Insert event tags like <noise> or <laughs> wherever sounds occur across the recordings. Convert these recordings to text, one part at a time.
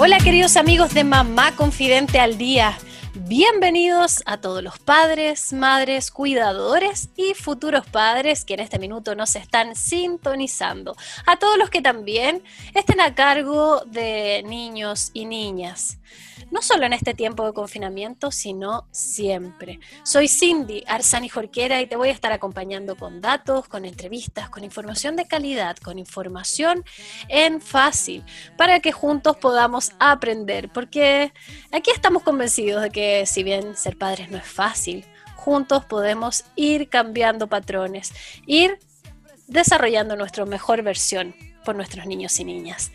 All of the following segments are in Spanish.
Hola queridos amigos de Mamá Confidente al Día. Bienvenidos a todos los padres, madres, cuidadores y futuros padres que en este minuto nos están sintonizando. A todos los que también estén a cargo de niños y niñas no solo en este tiempo de confinamiento, sino siempre. Soy Cindy Arzani Jorquera y te voy a estar acompañando con datos, con entrevistas, con información de calidad, con información en fácil, para que juntos podamos aprender, porque aquí estamos convencidos de que si bien ser padres no es fácil, juntos podemos ir cambiando patrones, ir desarrollando nuestra mejor versión por nuestros niños y niñas.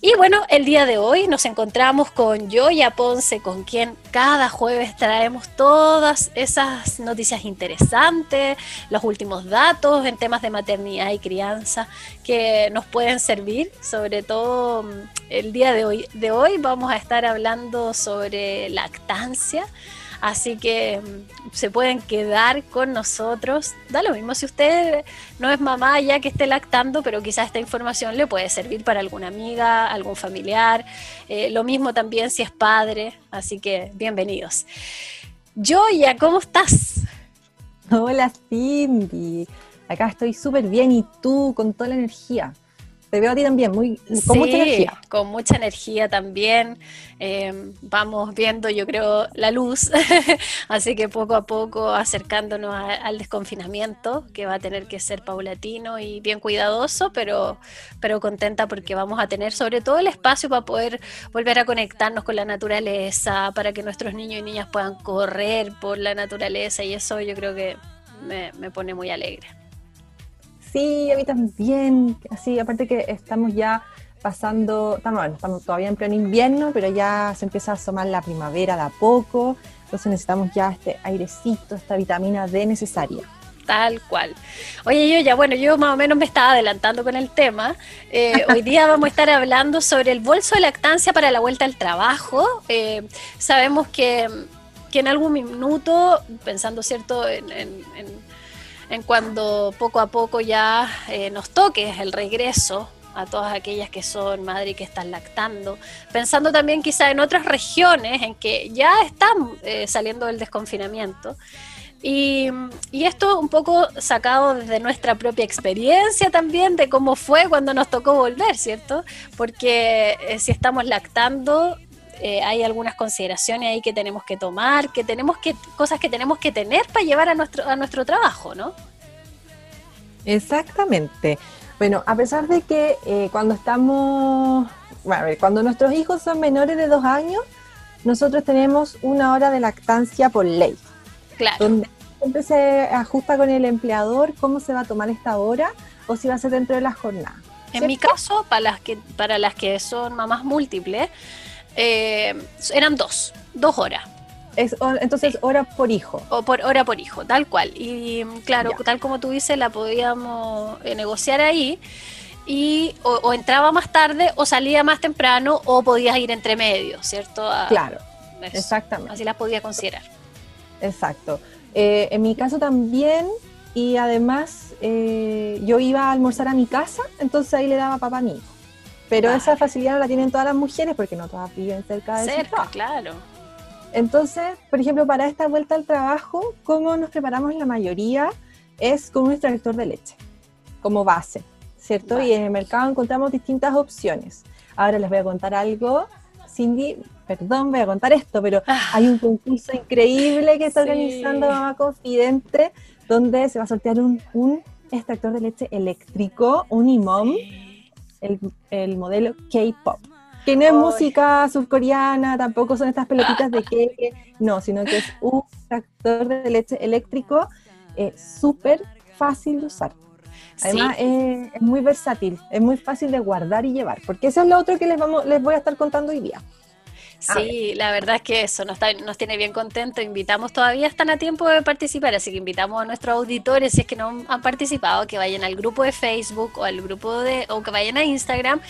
Y bueno, el día de hoy nos encontramos con Joya Ponce, con quien cada jueves traemos todas esas noticias interesantes, los últimos datos en temas de maternidad y crianza que nos pueden servir, sobre todo mm, el día de hoy. De hoy vamos a estar hablando sobre lactancia Así que mm, se pueden quedar con nosotros. Da lo mismo si usted no es mamá ya que esté lactando, pero quizás esta información le puede servir para alguna amiga, algún familiar. Eh, lo mismo también si es padre. Así que bienvenidos. Joya, ¿cómo estás? Hola Cindy, acá estoy súper bien y tú con toda la energía te veo a ti también, muy, con mucha energía. Con mucha energía también. Eh, vamos viendo, yo creo, la luz. <laughs> Así que poco a poco acercándonos al desconfinamiento, que va a tener que ser paulatino y bien cuidadoso, pero, pero contenta porque vamos a tener sobre todo el espacio para poder volver a conectarnos con la naturaleza, para que nuestros niños y niñas puedan correr por la naturaleza y eso yo creo que me, me pone muy alegre. Sí, a mí también. Así, aparte que estamos ya pasando, estamos, estamos todavía en pleno invierno, pero ya se empieza a asomar la primavera de a poco. Entonces necesitamos ya este airecito, esta vitamina D necesaria. Tal cual. Oye, yo ya, bueno, yo más o menos me estaba adelantando con el tema. Eh, <laughs> hoy día vamos a estar hablando sobre el bolso de lactancia para la vuelta al trabajo. Eh, sabemos que, que, en algún minuto, pensando, ¿cierto?, en en cuando poco a poco ya eh, nos toque el regreso a todas aquellas que son madres y que están lactando, pensando también quizá en otras regiones en que ya están eh, saliendo del desconfinamiento. Y, esto un poco sacado desde nuestra propia experiencia también de cómo fue cuando nos tocó volver, ¿cierto? Porque eh, si estamos lactando, eh, hay algunas consideraciones ahí que tenemos que tomar, que tenemos que, cosas que tenemos que tener para llevar a nuestro, a nuestro trabajo, ¿no? Exactamente. Bueno, a pesar de que eh, cuando estamos, bueno, cuando nuestros hijos son menores de dos años, nosotros tenemos una hora de lactancia por ley. Claro. Donde siempre se ajusta con el empleador cómo se va a tomar esta hora o si va a ser dentro de la jornada. En mi caso, para las que, para las que son mamás múltiples, eh, eran dos, dos horas. Es, entonces, hora por hijo. O por hora por hijo, tal cual. Y claro, tal como tú dices, la podíamos eh, negociar ahí. Y o, entraba más tarde, o salía más temprano, o podías ir entre medio, ¿cierto? claro, exactamente. Así las podía considerar. Exacto. Eh, en mi caso también, y además yo iba a almorzar a mi casa, entonces ahí le daba papá a mi hijo. Pero esa facilidad no la tienen todas las mujeres porque no todas viven cerca de Cerca, claro. Entonces, por ejemplo, para esta vuelta al trabajo, ¿cómo nos preparamos la mayoría? Es con un extractor de leche, como base, ¿cierto? Y en el mercado encontramos distintas opciones. Ahora les voy a contar algo. Cindy, perdón, voy a contar esto, pero ah. hay un concurso increíble que está organizando Mamá Confidente, donde se va a sortear un, extractor de leche eléctrico, un IMOM el, modelo K-pop. Que no es música surcoreana, tampoco son estas pelotitas de que no, sino que es un tractor de leche eléctrico eh, súper fácil de usar. Además, es, muy versátil, es muy fácil de guardar y llevar, porque eso es lo otro que les, vamos, les voy a estar contando hoy día. Sí, la verdad es que eso nos, nos tiene bien contentos. Invitamos, todavía están a tiempo de participar, así que invitamos a nuestros auditores, si es que no han participado, que vayan al grupo de Facebook o al grupo de, o que vayan a Instagram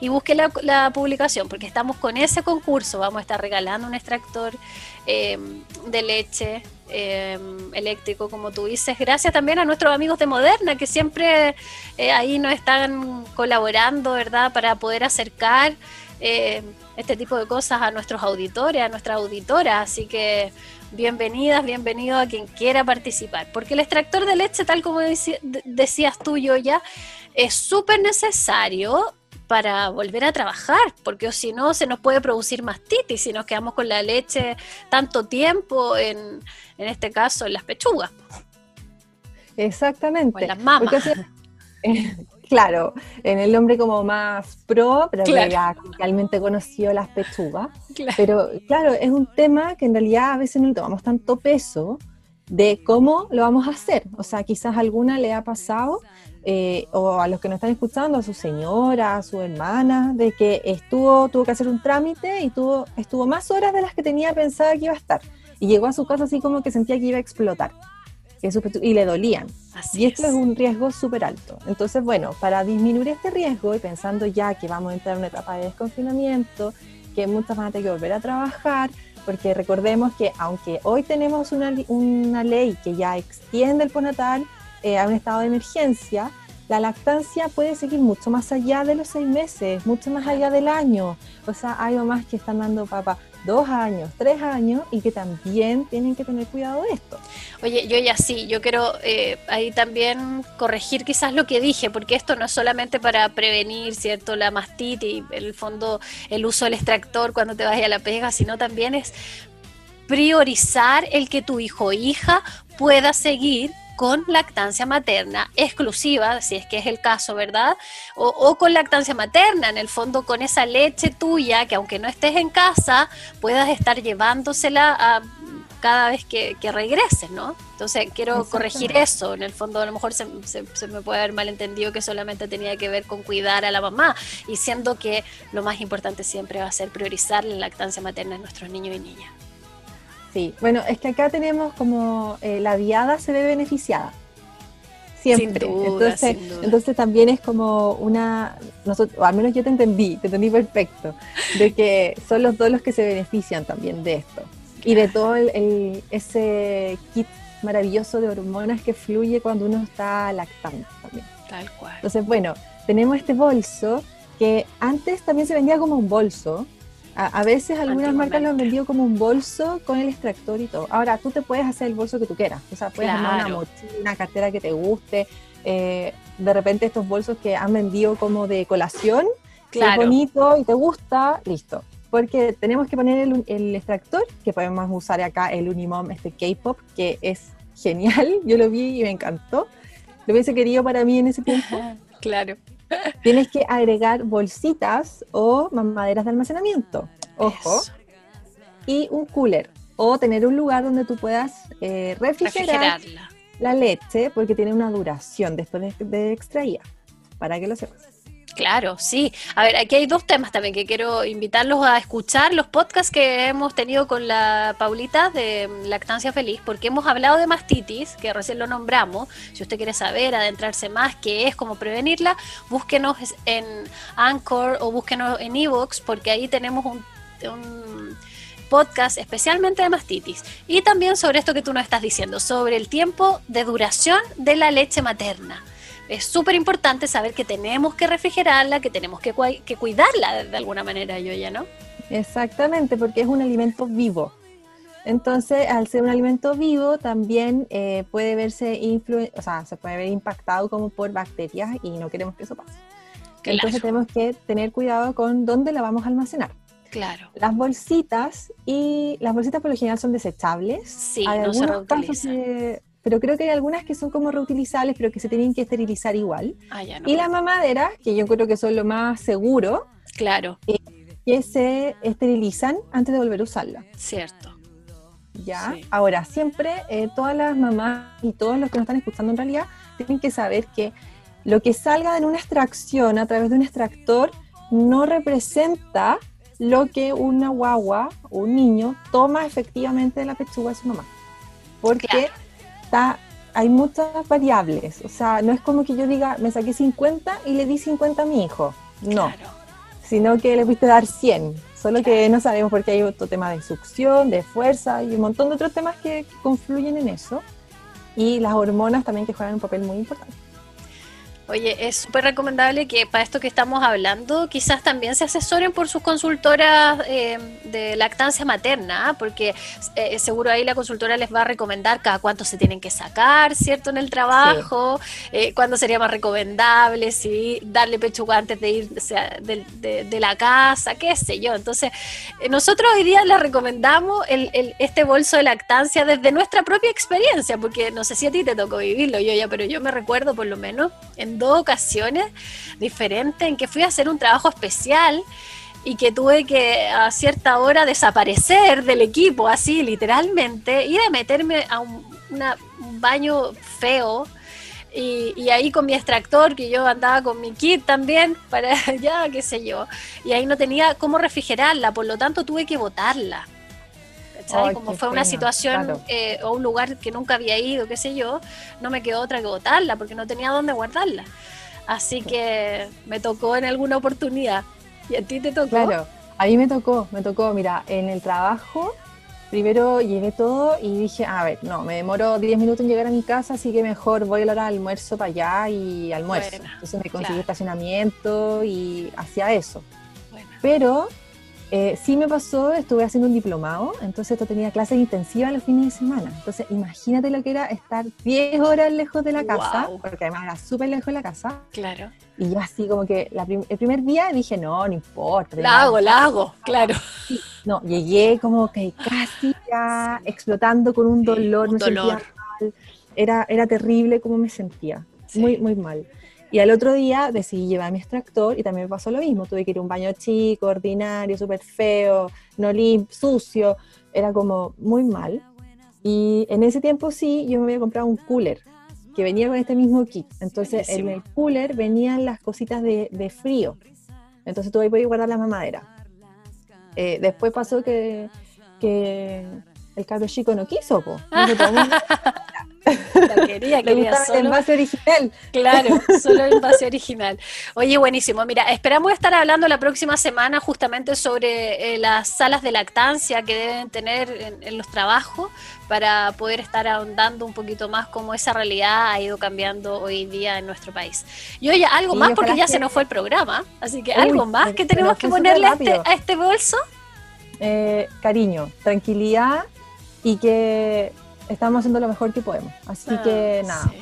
y busquen la, publicación, porque estamos con ese concurso. Vamos a estar regalando un extractor em, de leche em, eléctrico, como tú dices. Gracias también a nuestros amigos de Moderna, que siempre eh, ahí nos están colaborando, ¿verdad?, para poder acercar. Eh, este tipo de cosas a nuestros auditores, a nuestras auditoras. Así que bienvenidas, bienvenido a quien quiera participar. Porque el extractor de leche, tal como decías tú, yo ya, es súper necesario para volver a trabajar, porque si no se nos puede producir mastitis si nos quedamos con la leche tanto tiempo, en, en este caso en las pechugas. Exactamente. O en las mamas. Claro, en el hombre como más pro, pero que ya realmente conoció las pechugas. Pero claro, es un tema que en realidad a veces no le tomamos tanto peso de cómo lo vamos a hacer. O sea, quizás alguna le ha pasado, eh, o a los que nos están escuchando, a su señora, a su hermana, de que estuvo, tuvo que hacer un trámite y tuvo, estuvo más horas de las que tenía pensada que iba a estar. Y llegó a su casa así como que sentía que iba a explotar y le dolían. y esto es. un riesgo súper alto. Entonces, bueno, para disminuir este riesgo y pensando ya que vamos a entrar en una etapa de desconfinamiento, que muchas van a tener que volver a trabajar, porque recordemos que aunque hoy tenemos una, una ley que ya extiende el postnatal eh, a un estado de emergencia, la lactancia puede seguir mucho más allá de los seis meses, mucho más allá del año. O sea, hay mamás que están dando papá dos años, tres años y que también tienen que tener cuidado de esto. Oye, yo ya sí, yo quiero eh, ahí también corregir quizás lo que dije, porque esto no es solamente para prevenir, ¿cierto?, la mastitis, el fondo el uso del extractor cuando te vayas a la pega, sino también es priorizar el que tu hijo o hija pueda seguir con lactancia materna exclusiva, si es que es el caso, ¿verdad? O, con lactancia materna, en el fondo con esa leche tuya, que aunque no estés en casa, puedas estar llevándosela a cada vez que, regreses, ¿no? Entonces quiero corregir eso. En el fondo, a lo mejor se, se, me puede haber malentendido que solamente tenía que ver con cuidar a la mamá, y siendo que lo más importante siempre va a ser priorizar la lactancia materna en nuestros niños y niñas. Sí, bueno, es que acá tenemos como eh, la viada se ve beneficiada. Siempre. entonces, entonces también es como una, nosotros, o al menos yo te entendí, te entendí perfecto, de que son los dos los que se benefician también de esto. Y de todo el, ese kit maravilloso de hormonas que fluye cuando uno está lactando también. Tal cual. Entonces, bueno, tenemos este bolso que antes también se vendía como un bolso, a, veces algunas marcas lo han vendido como un bolso con el extractor y todo. Ahora, tú te puedes hacer el bolso que tú quieras. O sea, puedes armar una mochila, una cartera que te guste. Eh, de repente estos bolsos que han vendido como de colación, claro. es bonito y te gusta, listo. Porque tenemos que poner el, extractor, que podemos usar acá el Unimom, este K-Pop, que es genial. <laughs> Yo lo vi y me encantó. Lo hubiese querido para mí en ese tiempo. <laughs> claro. Tienes que agregar bolsitas o mamaderas de almacenamiento. Ojo. Y un cooler. O tener un lugar donde tú puedas eh, refrigerar la leche porque tiene una duración después de, de extraída. Para que lo sepas. Claro, sí. A ver, aquí hay dos temas también que quiero invitarlos a escuchar, los podcasts que hemos tenido con la Paulita de Lactancia Feliz, porque hemos hablado de mastitis, que recién lo nombramos. Si usted quiere saber, adentrarse más, qué es, cómo prevenirla, búsquenos en Anchor o búsquenos en Evox, porque ahí tenemos un, podcast especialmente de mastitis y también sobre esto que tú nos estás diciendo, sobre el tiempo de duración de la leche materna es súper importante saber que tenemos que refrigerarla, que tenemos que, que cuidarla de, alguna manera, yo ya, ¿no? Exactamente, porque es un alimento vivo. Entonces, al ser un alimento vivo, también eh, puede verse o sea, se puede ver impactado como por bacterias y no queremos que eso pase. Entonces tenemos que tener cuidado con dónde la vamos a almacenar. Claro. Las bolsitas y las bolsitas por lo general son desechables. Sí, no se pero creo que hay algunas que son como reutilizables, pero que se tienen que esterilizar igual. Ah, y las mamaderas, que yo creo que son lo más seguro, claro. Eh, que se esterilizan antes de volver a usarla. Cierto. ¿Ya? Ahora, siempre eh, todas las mamás y todos los que nos están escuchando en realidad tienen que saber que lo que salga de una extracción a través de un extractor no representa lo que una guagua o un niño toma efectivamente de la pechuga de su mamá. Porque está, hay muchas variables. O sea, no es como que yo diga, me saqué 50 y le di 50 a mi hijo. No. Sino que le pudiste dar 100. Solo que no sabemos porque hay otro tema de succión, de fuerza y un montón de otros temas que confluyen en eso. Y las hormonas también que juegan un papel muy importante. Oye, es súper recomendable que para esto que estamos hablando, quizás también se asesoren por sus consultoras eh, de lactancia materna, ¿ah? porque eh, seguro ahí la consultora les va a recomendar cada cuánto se tienen que sacar, ¿cierto? En el trabajo, eh, cuándo sería más recomendable, si darle pechuga antes de ir de, la casa, qué sé yo. Entonces, nosotros hoy día les recomendamos el, este bolso de lactancia desde nuestra propia experiencia, porque no sé si a ti te tocó vivirlo, yo ya, pero yo me recuerdo por lo menos en dos ocasiones diferentes en que fui a hacer un trabajo especial y que tuve que a cierta hora desaparecer del equipo, así literalmente, ir a meterme a un, baño feo. Y, ahí con mi extractor, que yo andaba con mi kit también, para <laughs> ya, qué sé yo, y ahí no tenía cómo refrigerarla, por lo tanto tuve que botarla. Como fue una situación eh, o un lugar que nunca había ido, qué sé yo, no me quedó otra que botarla porque no tenía dónde guardarla. Así que me tocó en alguna oportunidad. ¿Y a ti te tocó? Claro, a mí me tocó, me tocó, mira, en el trabajo primero llegué todo y dije, a ver, no, me demoro 10 minutos en llegar a mi casa, así que mejor voy a la hora de almuerzo para allá y almuerzo. Entonces me conseguí estacionamiento y hacía eso. Pero eh, sí me pasó, estuve haciendo un diplomado, entonces esto tenía clases intensivas los fines de semana. Entonces imagínate lo que era estar 10 horas lejos de la casa, porque además era súper lejos de la casa. Claro. Y yo así como que el primer día dije, no, no importa. La hago, la hago, claro. No, llegué como que casi ya explotando con un dolor, me sentía mal. Era, era terrible como me sentía, muy, muy mal. Y al otro día decidí llevar mi extractor y también me pasó lo mismo. Tuve que ir a un baño chico, ordinario, súper feo, no limpio, sucio. Era como muy mal. Y en ese tiempo sí, yo me había comprado un cooler que venía con este mismo kit. Entonces en el cooler venían las cositas de, de frío. Entonces tuve que guardar la mamadera. Eh, después pasó que, que el cabro chico no quiso, po. <laughs> La quería, <laughs> quería solo. el envase original. Claro, <laughs> solo el envase original. Oye, buenísimo. Mira, esperamos estar hablando la próxima semana justamente sobre eh, las salas de lactancia que deben tener en, los trabajos para poder estar ahondando un poquito más cómo esa realidad ha ido cambiando hoy día en nuestro país. Y oye, algo más porque ya se nos fue el programa, así que algo más que tenemos que ponerle a este, a este bolso. Eh, cariño, tranquilidad y que estamos haciendo lo mejor que podemos. Así ah, que nada,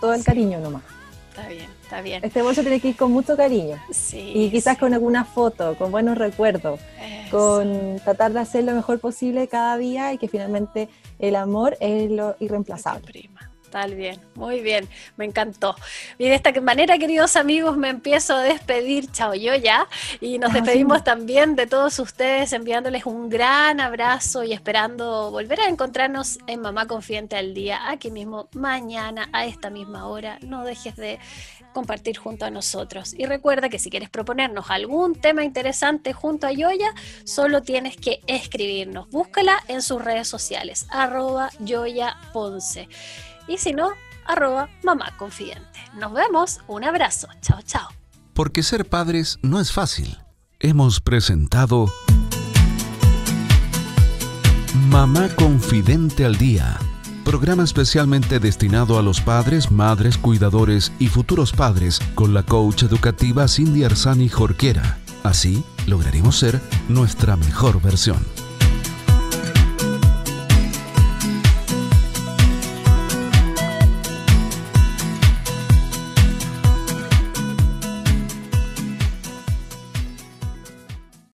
todo el cariño nomás. Está bien, está bien. Este bolso tiene que ir con mucho cariño. Sí, y quizás con alguna foto, con buenos recuerdos, con tratar de hacer lo mejor posible cada día y que finalmente el amor es lo irreemplazable. Tal bien, muy bien, me encantó. Y de esta manera, queridos amigos, me empiezo a despedir, chao yo ya, y nos ah, despedimos también de todos ustedes, enviándoles un gran abrazo y esperando volver a encontrarnos en Mamá Confidente al Día, aquí mismo, mañana, a esta misma hora. No dejes de compartir junto a nosotros. Y recuerda que si quieres proponernos algún tema interesante junto a Yoya, solo tienes que escribirnos. Búscala en sus redes sociales, arroba Yoya Ponce y si no, arroba mamá confidente. Nos vemos, un abrazo, chao, chao. Porque ser padres no es fácil. Hemos presentado Mamá Confidente al Día, programa especialmente destinado a los padres, madres, cuidadores y futuros padres con la coach educativa Cindy Arzani Jorquera. Así lograremos ser nuestra mejor versión.